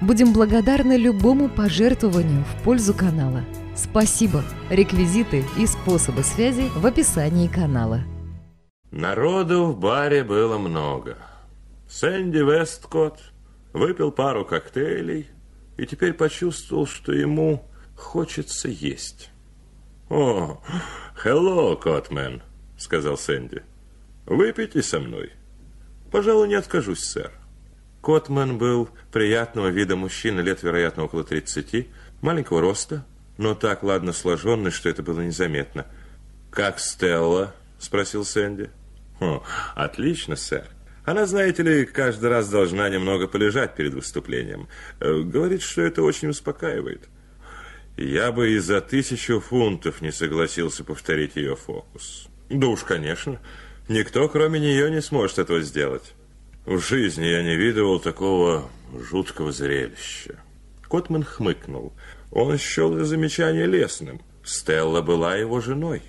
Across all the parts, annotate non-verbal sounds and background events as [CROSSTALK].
Будем благодарны любому пожертвованию в пользу канала. Спасибо! Реквизиты и способы связи в описании канала. Народу в баре было много. Сэнди Весткотт выпил пару коктейлей и теперь почувствовал, что ему хочется есть. «О, hello, Котмен», — сказал Сэнди. «Выпейте со мной». «Пожалуй, не откажусь, сэр». Котман был приятного вида мужчина, лет, вероятно, около 30, маленького роста, но так ладно сложенный, что это было незаметно. «Как Стелла?» – спросил Сэнди. «О, отлично, сэр. Она, знаете ли, каждый раз должна немного полежать перед выступлением. Э, говорит, что это очень успокаивает. Я бы и за тысячу фунтов не согласился повторить ее фокус. Да уж, конечно, никто, кроме нее, не сможет этого сделать». В жизни я не видывал такого жуткого зрелища. Котман хмыкнул. Он счел замечание лесным. Стелла была его женой.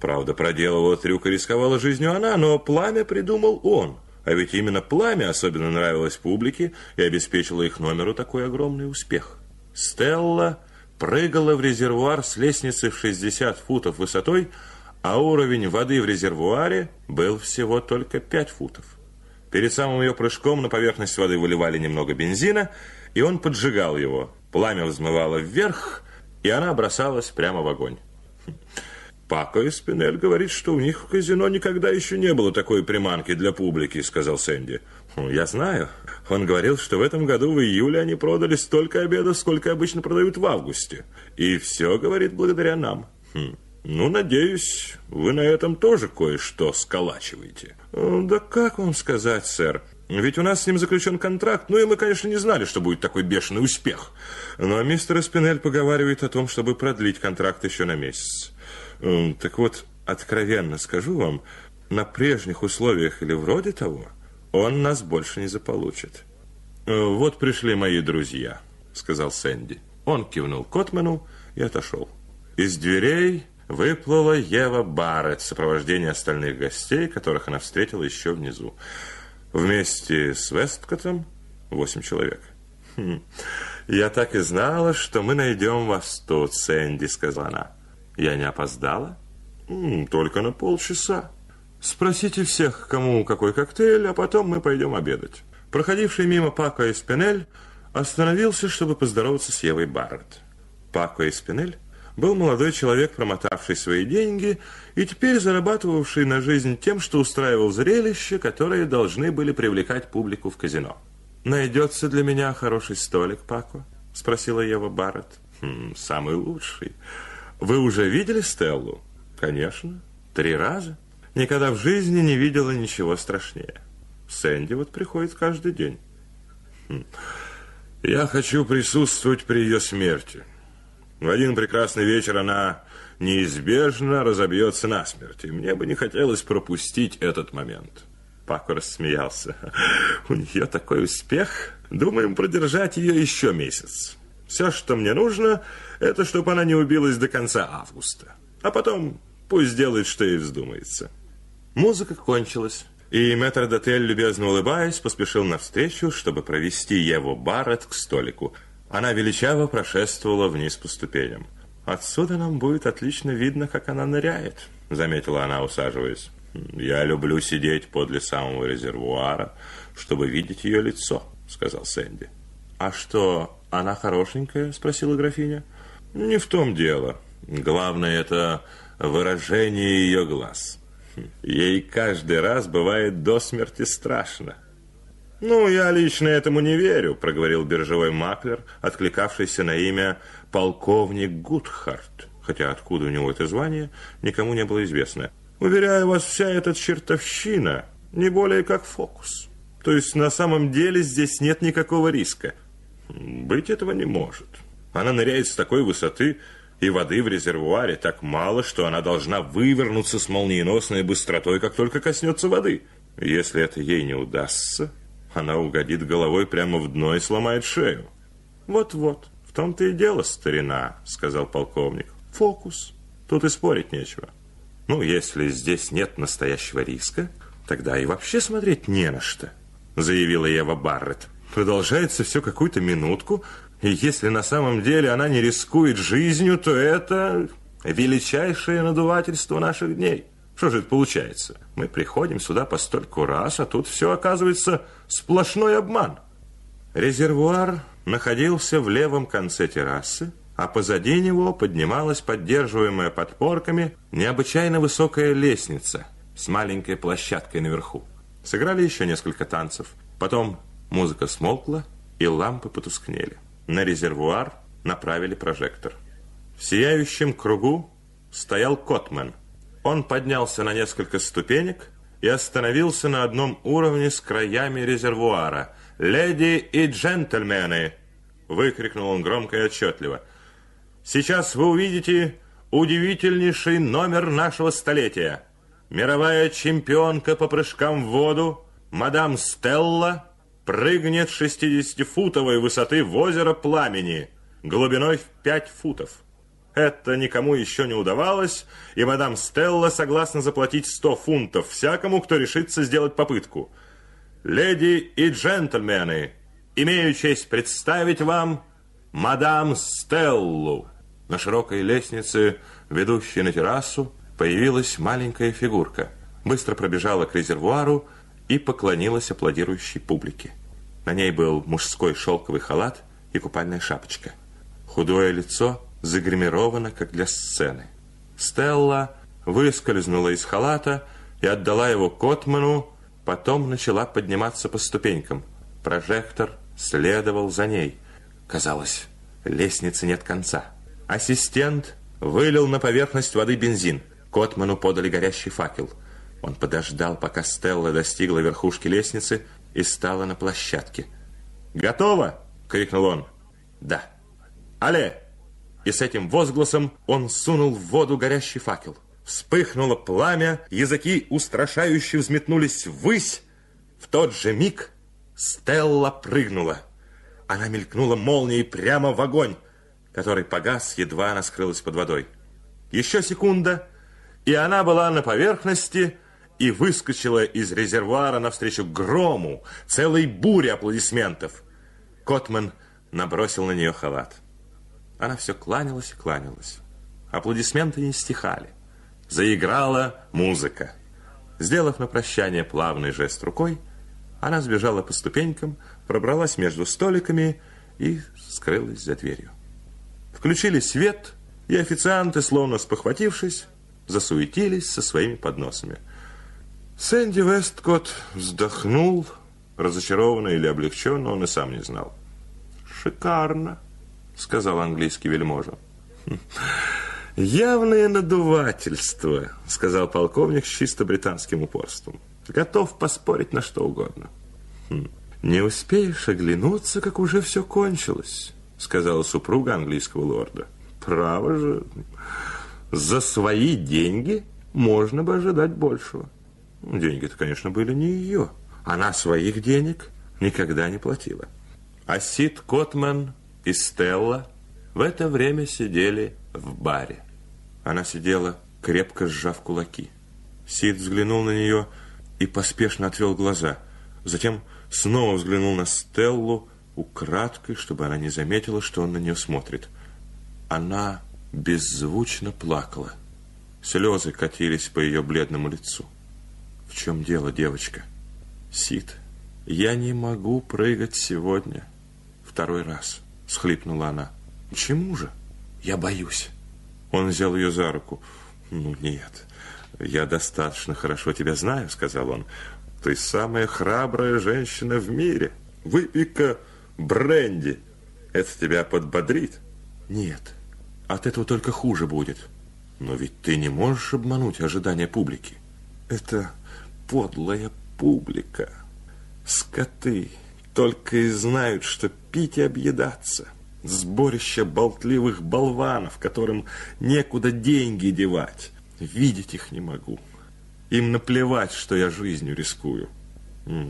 Правда, проделывала трюк и рисковала жизнью она, но пламя придумал он. А ведь именно пламя особенно нравилось публике и обеспечило их номеру такой огромный успех. Стелла прыгала в резервуар с лестницы в 60 футов высотой, а уровень воды в резервуаре был всего только 5 футов. Перед самым ее прыжком на поверхность воды выливали немного бензина, и он поджигал его. Пламя взмывало вверх, и она бросалась прямо в огонь. [LAUGHS] «Пако и Спинель говорит, что у них в казино никогда еще не было такой приманки для публики», — сказал Сэнди. «Я знаю. Он говорил, что в этом году в июле они продали столько обедов, сколько обычно продают в августе. И все, говорит, благодаря нам». Хм. Ну, надеюсь, вы на этом тоже кое-что сколачиваете. Э, да как вам сказать, сэр? Ведь у нас с ним заключен контракт, ну и мы, конечно, не знали, что будет такой бешеный успех. Но мистер Спинель поговаривает о том, чтобы продлить контракт еще на месяц. Э, так вот, откровенно скажу вам, на прежних условиях или вроде того, он нас больше не заполучит. Э, «Вот пришли мои друзья», — сказал Сэнди. Он кивнул Котману и отошел. Из дверей выплыла Ева Барретт в сопровождении остальных гостей, которых она встретила еще внизу. Вместе с Весткотом восемь человек. Хм. «Я так и знала, что мы найдем вас тут, Сэнди», — сказала она. «Я не опоздала?» «Только на полчаса. Спросите всех, кому какой коктейль, а потом мы пойдем обедать». Проходивший мимо Пако и Спинель остановился, чтобы поздороваться с Евой Барретт. Пако и Спинель был молодой человек, промотавший свои деньги и теперь зарабатывавший на жизнь тем, что устраивал зрелища, которые должны были привлекать публику в казино. «Найдется для меня хороший столик, Пако?» – спросила Ева Барретт. «Хм, «Самый лучший. Вы уже видели Стеллу?» «Конечно. Три раза. Никогда в жизни не видела ничего страшнее. Сэнди вот приходит каждый день». Хм. «Я хочу присутствовать при ее смерти». В один прекрасный вечер она неизбежно разобьется насмерть, и мне бы не хотелось пропустить этот момент. Пако рассмеялся. У нее такой успех. Думаем продержать ее еще месяц. Все, что мне нужно, это чтобы она не убилась до конца августа. А потом пусть делает, что ей вздумается. Музыка кончилась, и мэтр Дотель, любезно улыбаясь, поспешил навстречу, чтобы провести Еву Барретт к столику – она величаво прошествовала вниз по ступеням. «Отсюда нам будет отлично видно, как она ныряет», — заметила она, усаживаясь. «Я люблю сидеть подле самого резервуара, чтобы видеть ее лицо», — сказал Сэнди. «А что, она хорошенькая?» — спросила графиня. «Не в том дело. Главное, это выражение ее глаз. Ей каждый раз бывает до смерти страшно. «Ну, я лично этому не верю», – проговорил биржевой маклер, откликавшийся на имя полковник Гудхарт, хотя откуда у него это звание, никому не было известно. «Уверяю вас, вся эта чертовщина не более как фокус. То есть на самом деле здесь нет никакого риска. Быть этого не может. Она ныряет с такой высоты, и воды в резервуаре так мало, что она должна вывернуться с молниеносной быстротой, как только коснется воды. Если это ей не удастся, она угодит головой прямо в дно и сломает шею. Вот-вот, в том-то и дело, старина, сказал полковник. Фокус. Тут и спорить нечего. Ну, если здесь нет настоящего риска, тогда и вообще смотреть не на что, заявила Ева Барретт. Продолжается все какую-то минутку, и если на самом деле она не рискует жизнью, то это величайшее надувательство наших дней. Что же это получается? Мы приходим сюда по стольку раз, а тут все оказывается сплошной обман. Резервуар находился в левом конце террасы, а позади него поднималась поддерживаемая подпорками необычайно высокая лестница с маленькой площадкой наверху. Сыграли еще несколько танцев. Потом музыка смолкла, и лампы потускнели. На резервуар направили прожектор. В сияющем кругу стоял Котмен. Он поднялся на несколько ступенек и остановился на одном уровне с краями резервуара. «Леди и джентльмены!» – выкрикнул он громко и отчетливо. «Сейчас вы увидите удивительнейший номер нашего столетия. Мировая чемпионка по прыжкам в воду, мадам Стелла – прыгнет с 60-футовой высоты в озеро Пламени, глубиной в 5 футов. Это никому еще не удавалось, и мадам Стелла согласна заплатить 100 фунтов всякому, кто решится сделать попытку. Леди и джентльмены, имею честь представить вам мадам Стеллу. На широкой лестнице, ведущей на террасу, появилась маленькая фигурка. Быстро пробежала к резервуару и поклонилась аплодирующей публике. На ней был мужской шелковый халат и купальная шапочка. Худое лицо загримировано, как для сцены. Стелла выскользнула из халата и отдала его Котману, потом начала подниматься по ступенькам. Прожектор следовал за ней. Казалось, лестницы нет конца. Ассистент вылил на поверхность воды бензин. Котману подали горящий факел. Он подождал, пока Стелла достигла верхушки лестницы и стала на площадке. «Готово!» — крикнул он. «Да». «Але!» И с этим возгласом он сунул в воду горящий факел. Вспыхнуло пламя, языки устрашающе взметнулись ввысь. В тот же миг Стелла прыгнула. Она мелькнула молнией прямо в огонь, который погас, едва она скрылась под водой. Еще секунда, и она была на поверхности, и выскочила из резервуара навстречу грому, целой буре аплодисментов. Котман набросил на нее халат. Она все кланялась и кланялась. Аплодисменты не стихали. Заиграла музыка. Сделав на прощание плавный жест рукой, она сбежала по ступенькам, пробралась между столиками и скрылась за дверью. Включили свет, и официанты, словно спохватившись, засуетились со своими подносами – Сэнди Весткот вздохнул, разочарованно или облегченно, он и сам не знал. «Шикарно», — сказал английский вельможа. «Хм, «Явное надувательство», — сказал полковник с чисто британским упорством. «Готов поспорить на что угодно». «Не успеешь оглянуться, как уже все кончилось», — сказала супруга английского лорда. «Право же, за свои деньги можно бы ожидать большего». Деньги-то, конечно, были не ее. Она своих денег никогда не платила. А Сид Котман и Стелла в это время сидели в баре. Она сидела, крепко сжав кулаки. Сид взглянул на нее и поспешно отвел глаза. Затем снова взглянул на Стеллу украдкой, чтобы она не заметила, что он на нее смотрит. Она беззвучно плакала. Слезы катились по ее бледному лицу. В чем дело, девочка? Сид, я не могу прыгать сегодня. Второй раз, схлипнула она. Почему же? Я боюсь. Он взял ее за руку. Ну, нет, я достаточно хорошо тебя знаю, сказал он. Ты самая храбрая женщина в мире. Выпей-ка бренди. Это тебя подбодрит. Нет, от этого только хуже будет. Но ведь ты не можешь обмануть ожидания публики. Это подлая публика. Скоты только и знают, что пить и объедаться. Сборище болтливых болванов, которым некуда деньги девать. Видеть их не могу. Им наплевать, что я жизнью рискую.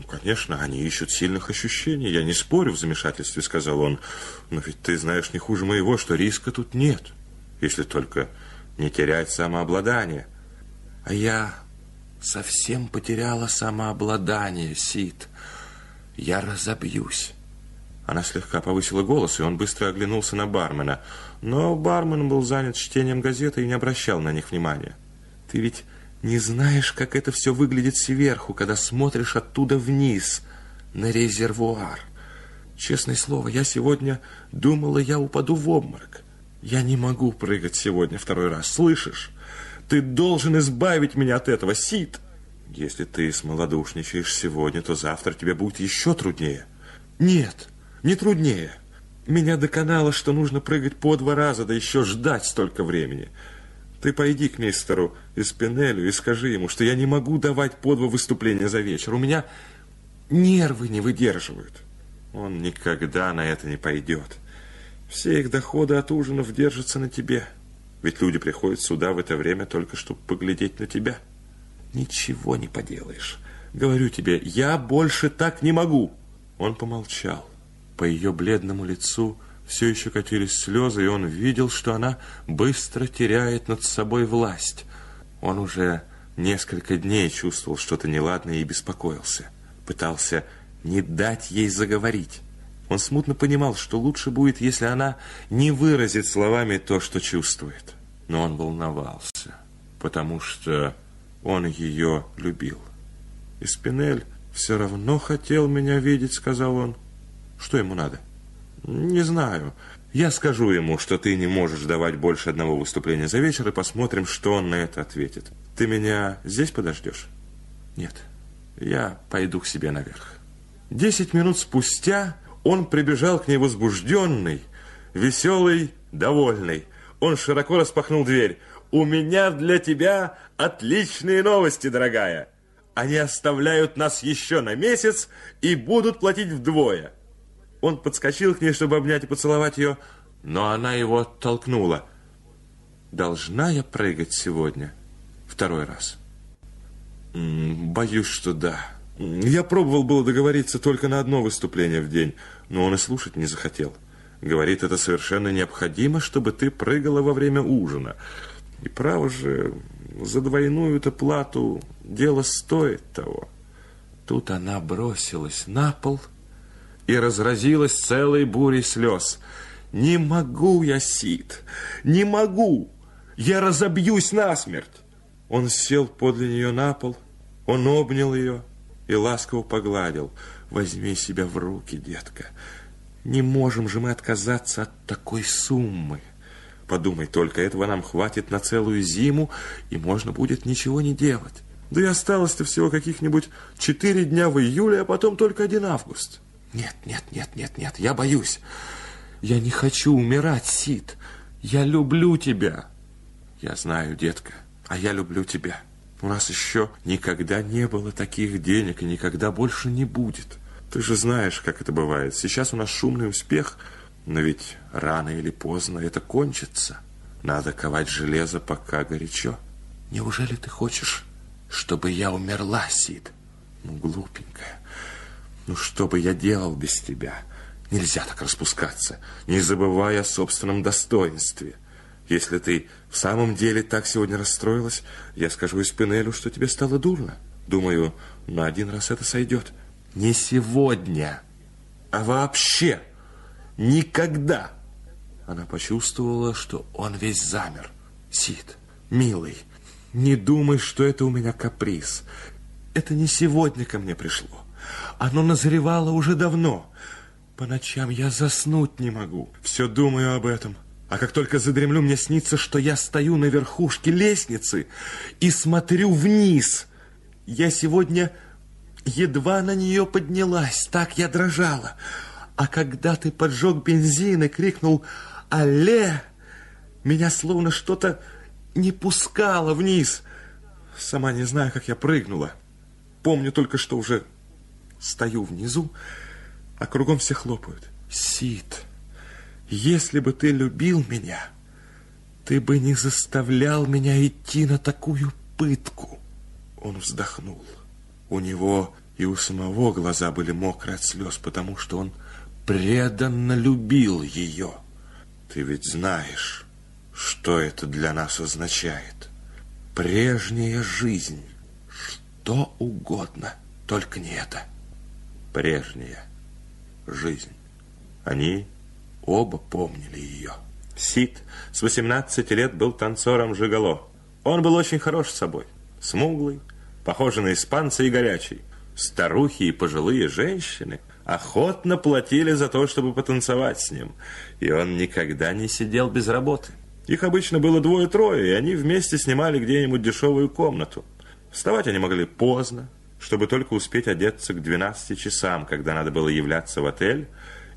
«Конечно, они ищут сильных ощущений. Я не спорю в замешательстве», — сказал он. «Но ведь ты знаешь не хуже моего, что риска тут нет, если только не терять самообладание». А я совсем потеряла самообладание, Сид. Я разобьюсь. Она слегка повысила голос, и он быстро оглянулся на бармена. Но бармен был занят чтением газеты и не обращал на них внимания. «Ты ведь не знаешь, как это все выглядит сверху, когда смотришь оттуда вниз, на резервуар. Честное слово, я сегодня думала, я упаду в обморок. Я не могу прыгать сегодня второй раз, слышишь? Ты должен избавить меня от этого, Сид. Если ты смолодушничаешь сегодня, то завтра тебе будет еще труднее. Нет, не труднее. Меня доконало, что нужно прыгать по два раза, да еще ждать столько времени. Ты пойди к мистеру Испинелю и скажи ему, что я не могу давать по два выступления за вечер. У меня нервы не выдерживают. Он никогда на это не пойдет. Все их доходы от ужинов держатся на тебе. Ведь люди приходят сюда в это время только чтобы поглядеть на тебя. Ничего не поделаешь. Говорю тебе, я больше так не могу. Он помолчал. По ее бледному лицу все еще катились слезы, и он видел, что она быстро теряет над собой власть. Он уже несколько дней чувствовал что-то неладное и беспокоился. Пытался не дать ей заговорить. Он смутно понимал, что лучше будет, если она не выразит словами то, что чувствует. Но он волновался, потому что он ее любил. И Спинель все равно хотел меня видеть, сказал он. Что ему надо? Не знаю. Я скажу ему, что ты не можешь давать больше одного выступления за вечер, и посмотрим, что он на это ответит. Ты меня здесь подождешь? Нет. Я пойду к себе наверх. Десять минут спустя он прибежал к ней возбужденный, веселый, довольный. Он широко распахнул дверь. «У меня для тебя отличные новости, дорогая. Они оставляют нас еще на месяц и будут платить вдвое». Он подскочил к ней, чтобы обнять и поцеловать ее, но она его оттолкнула. «Должна я прыгать сегодня?» Второй раз. «Боюсь, что да. Я пробовал было договориться только на одно выступление в день, но он и слушать не захотел. Говорит, это совершенно необходимо, чтобы ты прыгала во время ужина. И право же, за двойную-то плату дело стоит того». Тут она бросилась на пол и разразилась целой бурей слез. «Не могу я, Сид, не могу! Я разобьюсь насмерть!» Он сел подле нее на пол, он обнял ее и ласково погладил. «Возьми себя в руки, детка. Не можем же мы отказаться от такой суммы. Подумай только, этого нам хватит на целую зиму, и можно будет ничего не делать. Да и осталось-то всего каких-нибудь четыре дня в июле, а потом только один август». Нет, нет, нет, нет, нет, я боюсь. Я не хочу умирать, Сид. Я люблю тебя. Я знаю, детка, а я люблю тебя. У нас еще никогда не было таких денег и никогда больше не будет. Ты же знаешь, как это бывает. Сейчас у нас шумный успех, но ведь рано или поздно это кончится. Надо ковать железо, пока горячо. Неужели ты хочешь, чтобы я умерла, Сид? Ну, глупенькая. Ну, что бы я делал без тебя? Нельзя так распускаться, не забывая о собственном достоинстве. Если ты в самом деле так сегодня расстроилась, я скажу Испинелю, что тебе стало дурно. Думаю, на один раз это сойдет. Не сегодня, а вообще никогда. Она почувствовала, что он весь замер. Сид, милый, не думай, что это у меня каприз. Это не сегодня ко мне пришло. Оно назревало уже давно. По ночам я заснуть не могу. Все думаю об этом. А как только задремлю, мне снится, что я стою на верхушке лестницы и смотрю вниз. Я сегодня едва на нее поднялась, так я дрожала. А когда ты поджег бензин и крикнул «Алле!», меня словно что-то не пускало вниз. Сама не знаю, как я прыгнула. Помню только, что уже Стою внизу, а кругом все хлопают. Сид, если бы ты любил меня, ты бы не заставлял меня идти на такую пытку. Он вздохнул. У него и у самого глаза были мокрые от слез, потому что он преданно любил ее. Ты ведь знаешь, что это для нас означает. Прежняя жизнь. Что угодно, только не это. Прежняя жизнь. Они оба помнили ее. Сид с 18 лет был танцором Жигало. Он был очень хорош собой. Смуглый, похожий на испанца и горячий. Старухи и пожилые женщины охотно платили за то, чтобы потанцевать с ним. И он никогда не сидел без работы. Их обычно было двое-трое, и они вместе снимали где-нибудь дешевую комнату. Вставать они могли поздно, чтобы только успеть одеться к 12 часам, когда надо было являться в отель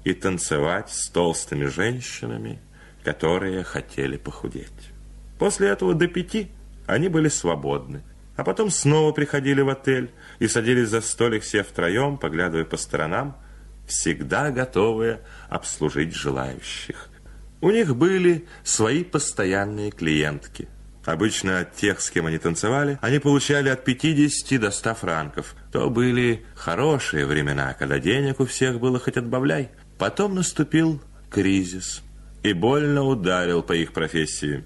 и танцевать с толстыми женщинами, которые хотели похудеть. После этого до пяти они были свободны, а потом снова приходили в отель и садились за столик все втроем, поглядывая по сторонам, всегда готовые обслужить желающих. У них были свои постоянные клиентки. Обычно от тех, с кем они танцевали, они получали от 50 до 100 франков. То были хорошие времена, когда денег у всех было хоть отбавляй. Потом наступил кризис и больно ударил по их профессии.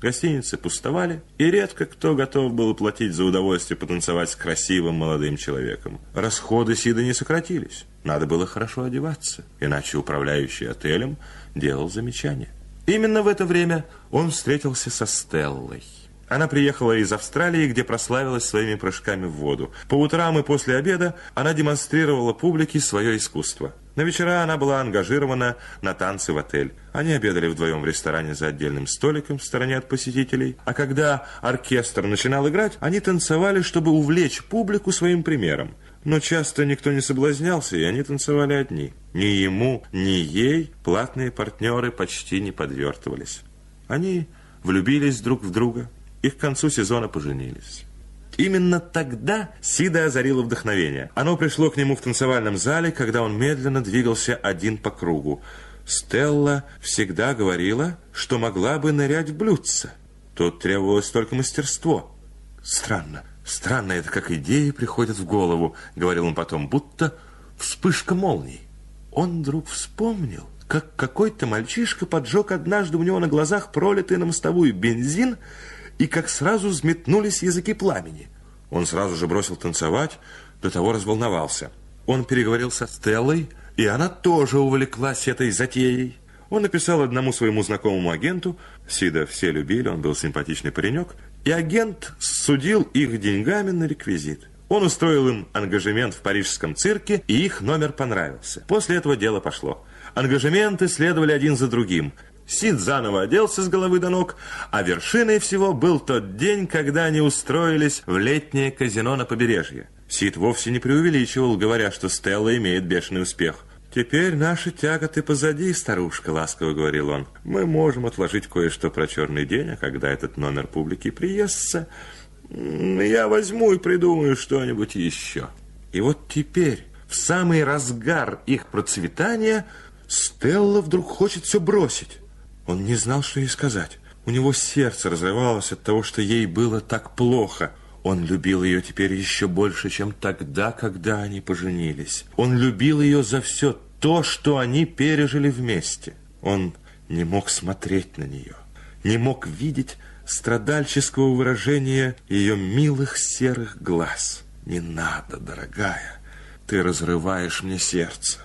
Гостиницы пустовали, и редко кто готов был платить за удовольствие потанцевать с красивым молодым человеком. Расходы Сида не сократились. Надо было хорошо одеваться, иначе управляющий отелем делал замечания. Именно в это время он встретился со Стеллой. Она приехала из Австралии, где прославилась своими прыжками в воду. По утрам и после обеда она демонстрировала публике свое искусство. На вечера она была ангажирована на танцы в отель. Они обедали вдвоем в ресторане за отдельным столиком в стороне от посетителей. А когда оркестр начинал играть, они танцевали, чтобы увлечь публику своим примером. Но часто никто не соблазнялся, и они танцевали одни. Ни ему, ни ей платные партнеры почти не подвертывались. Они влюбились друг в друга и к концу сезона поженились. Именно тогда Сида озарило вдохновение. Оно пришло к нему в танцевальном зале, когда он медленно двигался один по кругу. Стелла всегда говорила, что могла бы нырять в блюдце. Тут требовалось только мастерство. Странно, странно это, как идеи приходят в голову, говорил он потом, будто вспышка молний. Он вдруг вспомнил, как какой-то мальчишка поджег однажды у него на глазах пролитый на мостовую бензин, и как сразу взметнулись языки пламени. Он сразу же бросил танцевать, до того разволновался. Он переговорил со Стеллой, и она тоже увлеклась этой затеей. Он написал одному своему знакомому агенту, Сида все любили, он был симпатичный паренек, и агент судил их деньгами на реквизит. Он устроил им ангажемент в парижском цирке, и их номер понравился. После этого дело пошло. Ангажементы следовали один за другим. Сид заново оделся с головы до ног, а вершиной всего был тот день, когда они устроились в летнее казино на побережье. Сид вовсе не преувеличивал, говоря, что Стелла имеет бешеный успех. «Теперь наши тяготы позади, старушка», — ласково говорил он. «Мы можем отложить кое-что про черный день, а когда этот номер публики приестся, я возьму и придумаю что-нибудь еще». И вот теперь, в самый разгар их процветания, Стелла вдруг хочет все бросить. Он не знал, что ей сказать. У него сердце разрывалось от того, что ей было так плохо. Он любил ее теперь еще больше, чем тогда, когда они поженились. Он любил ее за все то, что они пережили вместе. Он не мог смотреть на нее, не мог видеть страдальческого выражения ее милых серых глаз. «Не надо, дорогая, ты разрываешь мне сердце.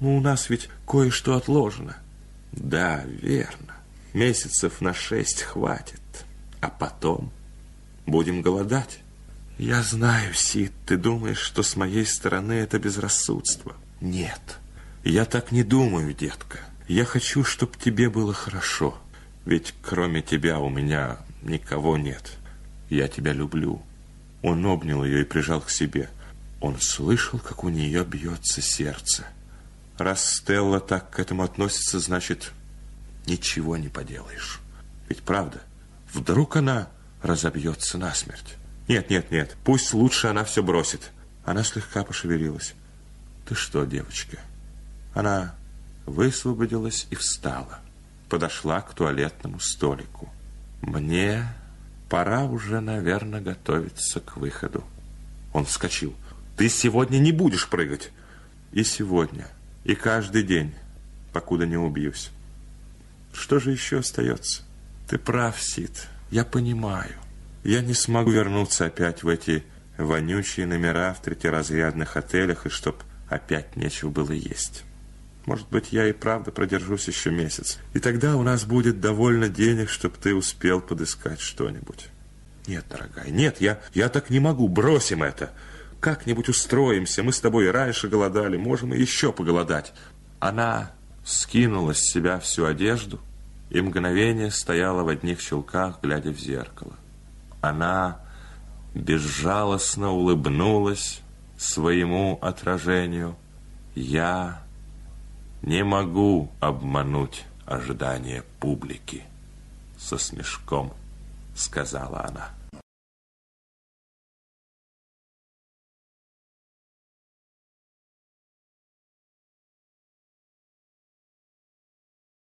Ну, у нас ведь кое-что отложено». Да, верно. Месяцев на шесть хватит. А потом будем голодать. Я знаю, Сид, ты думаешь, что с моей стороны это безрассудство. Нет, я так не думаю, детка. Я хочу, чтобы тебе было хорошо. Ведь кроме тебя у меня никого нет. Я тебя люблю. Он обнял ее и прижал к себе. Он слышал, как у нее бьется сердце. Раз Стелла так к этому относится, значит, ничего не поделаешь. Ведь правда, вдруг она разобьется насмерть. Нет, нет, нет, пусть лучше она все бросит. Она слегка пошевелилась. Ты что, девочка? Она высвободилась и встала. Подошла к туалетному столику. Мне пора уже, наверное, готовиться к выходу. Он вскочил. Ты сегодня не будешь прыгать. И сегодня, и каждый день, покуда не убьюсь. Что же еще остается? Ты прав, Сид. Я понимаю. Я не смогу вернуться опять в эти вонючие номера в третьеразрядных отелях, и чтоб опять нечего было есть. Может быть, я и правда продержусь еще месяц. И тогда у нас будет довольно денег, чтобы ты успел подыскать что-нибудь. Нет, дорогая, нет, я, я так не могу. Бросим это. Как-нибудь устроимся. Мы с тобой и раньше голодали, можем и еще поголодать. Она скинула с себя всю одежду и мгновение стояла в одних щелках, глядя в зеркало. Она безжалостно улыбнулась своему отражению. Я не могу обмануть ожидания публики, со смешком сказала она.